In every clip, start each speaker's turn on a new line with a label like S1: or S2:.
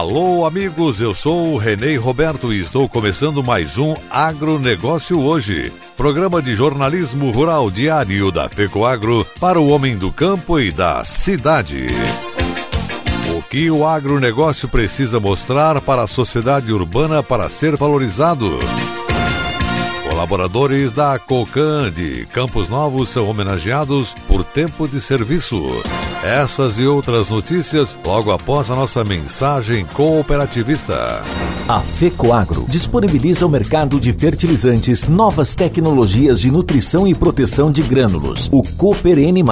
S1: Alô, amigos, eu sou o Renê Roberto e estou começando mais um Agronegócio Hoje, programa de jornalismo rural diário da FECOAGro para o homem do campo e da cidade. O que o agronegócio precisa mostrar para a sociedade urbana para ser valorizado? Colaboradores da COCAN de Campos Novos são homenageados por tempo de serviço. Essas e outras notícias logo após a nossa mensagem cooperativista.
S2: A FECOAGRO disponibiliza ao mercado de fertilizantes novas tecnologias de nutrição e proteção de grânulos. O Cooper N+,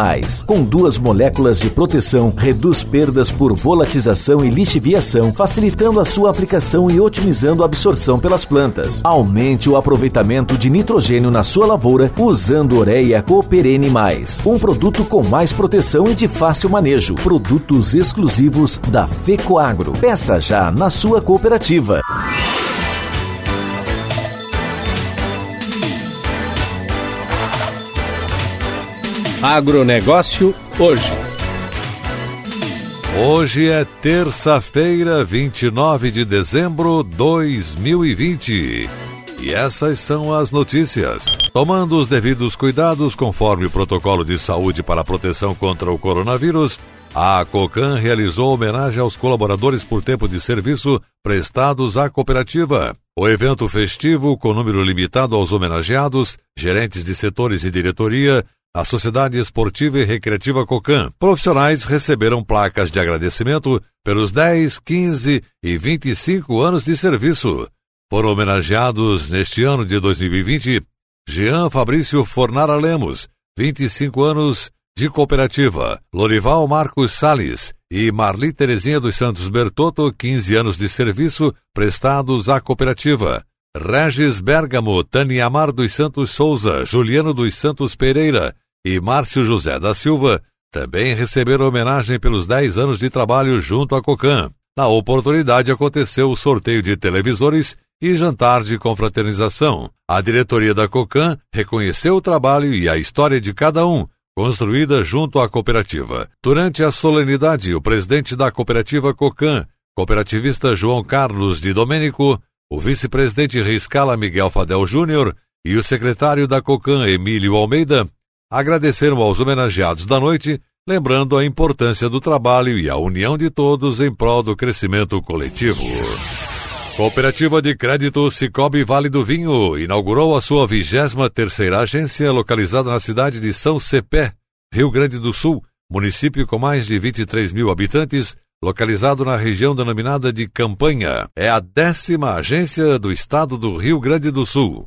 S2: com duas moléculas de proteção, reduz perdas por volatização e lixiviação, facilitando a sua aplicação e otimizando a absorção pelas plantas. Aumente o aproveitamento de nitrogênio na sua lavoura usando Ureia Cooper N+, um produto com mais proteção e de fácil manejo. Produtos exclusivos da FECOAGRO. Peça já na sua cooperativa.
S3: Agronegócio hoje.
S1: Hoje é terça-feira, 29 de dezembro de 2020. E essas são as notícias. Tomando os devidos cuidados conforme o protocolo de saúde para a proteção contra o coronavírus, a COCAN realizou homenagem aos colaboradores por tempo de serviço prestados à cooperativa. O evento festivo, com número limitado aos homenageados, gerentes de setores e diretoria, a Sociedade Esportiva e Recreativa COCAN. Profissionais receberam placas de agradecimento pelos 10, 15 e 25 anos de serviço. Foram homenageados neste ano de 2020 Jean Fabrício Fornara Lemos, 25 anos de cooperativa, Lorival Marcos Sales e Marli Terezinha dos Santos Bertotto, 15 anos de serviço prestados à cooperativa. Regis Bergamo, Taniamar dos Santos Souza, Juliano dos Santos Pereira e Márcio José da Silva também receberam homenagem pelos 10 anos de trabalho junto à COCAN. Na oportunidade aconteceu o sorteio de televisores e jantar de confraternização. A diretoria da COCAN reconheceu o trabalho e a história de cada um, construída junto à cooperativa. Durante a solenidade, o presidente da cooperativa COCAN, cooperativista João Carlos de Domênico, o vice-presidente Riscala Miguel Fadel Júnior e o secretário da COCAN, Emílio Almeida, agradeceram aos homenageados da noite, lembrando a importância do trabalho e a união de todos em prol do crescimento coletivo. Cooperativa de Crédito Cicobi Vale do Vinho inaugurou a sua 23 terceira agência localizada na cidade de São Cepé, Rio Grande do Sul, município com mais de 23 mil habitantes, localizado na região denominada de Campanha. É a décima agência do estado do Rio Grande do Sul.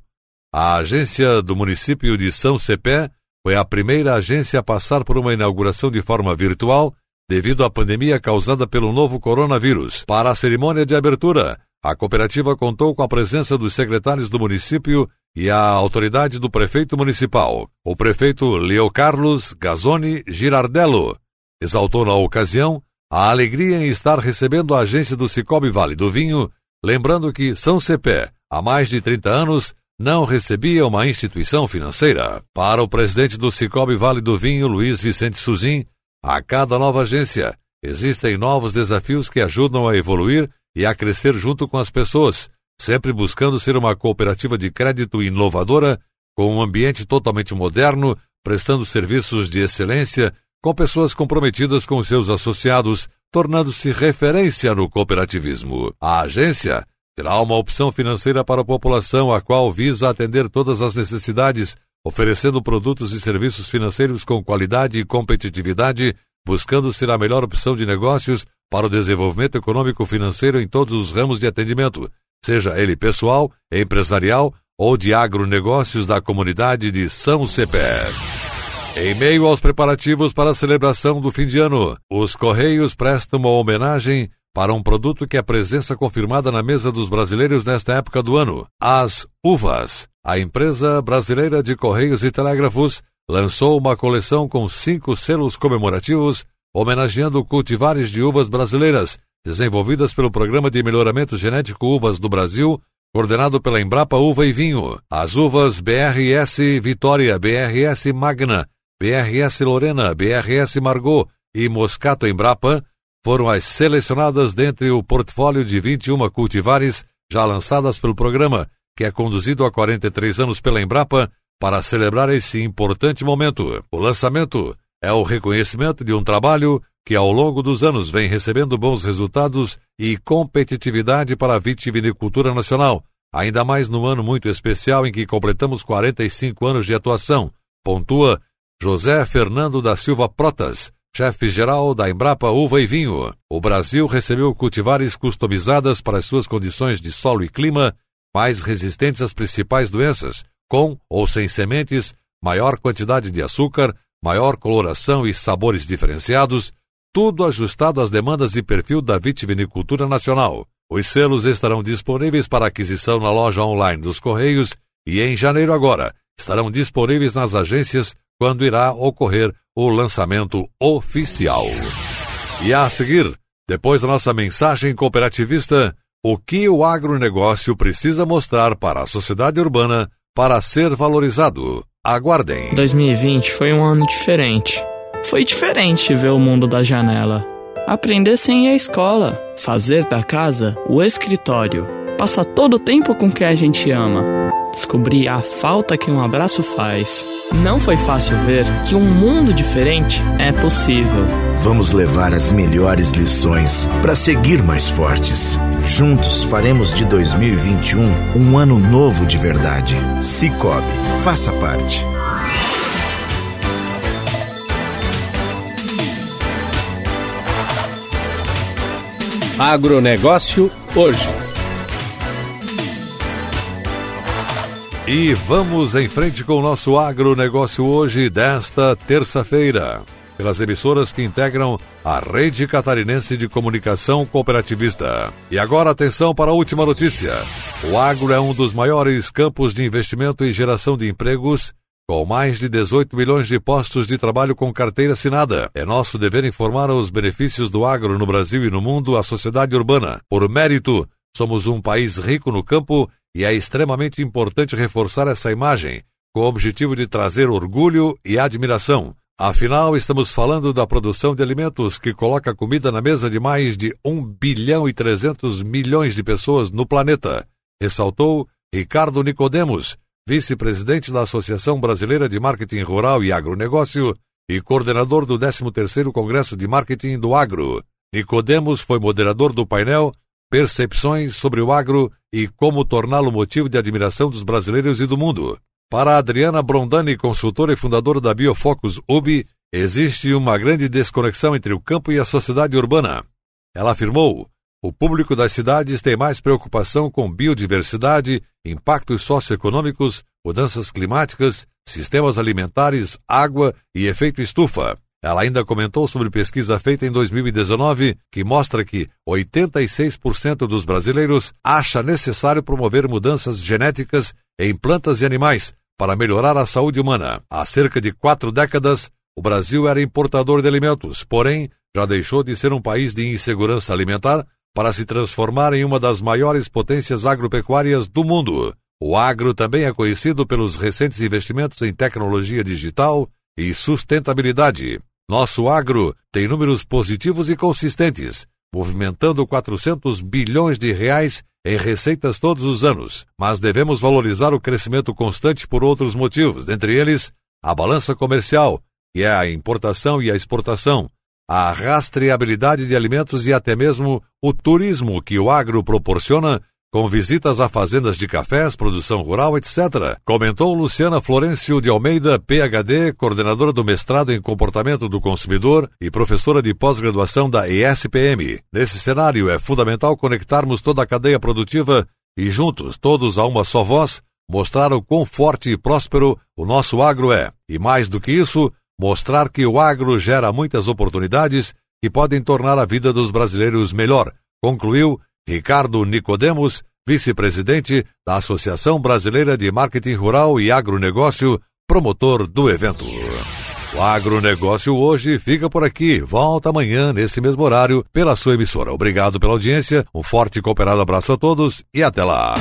S1: A agência do município de São Cepé foi a primeira agência a passar por uma inauguração de forma virtual devido à pandemia causada pelo novo coronavírus. Para a cerimônia de abertura, a cooperativa contou com a presença dos secretários do município e a autoridade do prefeito municipal, o prefeito Leo Carlos Gazzoni Girardello. Exaltou na ocasião a alegria em estar recebendo a agência do Cicobi Vale do Vinho, lembrando que São Cepé, há mais de 30 anos, não recebia uma instituição financeira. Para o presidente do Cicobi Vale do Vinho, Luiz Vicente Suzin, a cada nova agência existem novos desafios que ajudam a evoluir e a crescer junto com as pessoas, sempre buscando ser uma cooperativa de crédito inovadora, com um ambiente totalmente moderno, prestando serviços de excelência, com pessoas comprometidas com seus associados, tornando-se referência no cooperativismo. A agência terá uma opção financeira para a população, a qual visa atender todas as necessidades, oferecendo produtos e serviços financeiros com qualidade e competitividade, buscando ser a melhor opção de negócios para o desenvolvimento econômico financeiro em todos os ramos de atendimento, seja ele pessoal, empresarial ou de agronegócios da comunidade de São Cepé. Em meio aos preparativos para a celebração do fim de ano, os Correios prestam uma homenagem para um produto que é presença confirmada na mesa dos brasileiros nesta época do ano: as uvas. A empresa brasileira de Correios e Telégrafos lançou uma coleção com cinco selos comemorativos homenageando cultivares de uvas brasileiras, desenvolvidas pelo Programa de Melhoramento Genético Uvas do Brasil, coordenado pela Embrapa Uva e Vinho. As uvas BRS Vitória, BRS Magna, BRS Lorena, BRS Margot e Moscato Embrapa foram as selecionadas dentre o portfólio de 21 cultivares já lançadas pelo programa, que é conduzido há 43 anos pela Embrapa, para celebrar esse importante momento. O lançamento é o reconhecimento de um trabalho que ao longo dos anos vem recebendo bons resultados e competitividade para a vitivinicultura nacional, ainda mais num ano muito especial em que completamos 45 anos de atuação, pontua José Fernando da Silva Protas, chefe-geral da Embrapa Uva e Vinho. O Brasil recebeu cultivares customizadas para as suas condições de solo e clima, mais resistentes às principais doenças, com ou sem sementes, maior quantidade de açúcar, maior coloração e sabores diferenciados, tudo ajustado às demandas e perfil da vitivinicultura nacional. Os selos estarão disponíveis para aquisição na loja online dos Correios e em janeiro agora estarão disponíveis nas agências quando irá ocorrer o lançamento oficial. E a seguir, depois da nossa mensagem cooperativista, o que o agronegócio precisa mostrar para a sociedade urbana para ser valorizado. Aguardem.
S3: 2020 foi um ano diferente. Foi diferente ver o mundo da janela. Aprender sem ir à escola, fazer da casa o escritório, passar todo o tempo com quem a gente ama descobri a falta que um abraço faz. Não foi fácil ver que um mundo diferente é possível.
S4: Vamos levar as melhores lições para seguir mais fortes. Juntos faremos de 2021 um ano novo de verdade. Cicobi, faça parte.
S5: Agronegócio hoje.
S1: E vamos em frente com o nosso agronegócio hoje, desta terça-feira, pelas emissoras que integram a Rede Catarinense de Comunicação Cooperativista. E agora atenção para a última notícia. O agro é um dos maiores campos de investimento e geração de empregos com mais de 18 milhões de postos de trabalho com carteira assinada. É nosso dever informar os benefícios do agro no Brasil e no mundo à sociedade urbana. Por mérito, somos um país rico no campo e é extremamente importante reforçar essa imagem, com o objetivo de trazer orgulho e admiração. Afinal, estamos falando da produção de alimentos que coloca comida na mesa de mais de 1 bilhão e 300 milhões de pessoas no planeta, ressaltou Ricardo Nicodemos, vice-presidente da Associação Brasileira de Marketing Rural e Agronegócio e coordenador do 13º Congresso de Marketing do Agro. Nicodemos foi moderador do painel Percepções sobre o agro e como torná-lo motivo de admiração dos brasileiros e do mundo. Para Adriana Brondani, consultora e fundadora da Biofocus UBI, existe uma grande desconexão entre o campo e a sociedade urbana. Ela afirmou: o público das cidades tem mais preocupação com biodiversidade, impactos socioeconômicos, mudanças climáticas, sistemas alimentares, água e efeito estufa. Ela ainda comentou sobre pesquisa feita em 2019 que mostra que 86% dos brasileiros acha necessário promover mudanças genéticas em plantas e animais para melhorar a saúde humana. Há cerca de quatro décadas, o Brasil era importador de alimentos, porém já deixou de ser um país de insegurança alimentar para se transformar em uma das maiores potências agropecuárias do mundo. O agro também é conhecido pelos recentes investimentos em tecnologia digital e sustentabilidade. Nosso agro tem números positivos e consistentes, movimentando 400 bilhões de reais em receitas todos os anos, mas devemos valorizar o crescimento constante por outros motivos, dentre eles a balança comercial, que é a importação e a exportação, a rastreabilidade de alimentos e até mesmo o turismo que o agro proporciona com visitas a fazendas de cafés, produção rural, etc., comentou Luciana Florencio de Almeida, PhD, coordenadora do mestrado em comportamento do consumidor e professora de pós-graduação da ESPM. Nesse cenário, é fundamental conectarmos toda a cadeia produtiva e, juntos, todos a uma só voz, mostrar o quão forte e próspero o nosso agro é. E mais do que isso, mostrar que o agro gera muitas oportunidades que podem tornar a vida dos brasileiros melhor, concluiu Ricardo Nicodemos, vice-presidente da Associação Brasileira de Marketing Rural e Agronegócio, promotor do evento. O agronegócio hoje fica por aqui. Volta amanhã, nesse mesmo horário, pela sua emissora. Obrigado pela audiência, um forte e cooperado abraço a todos e até lá.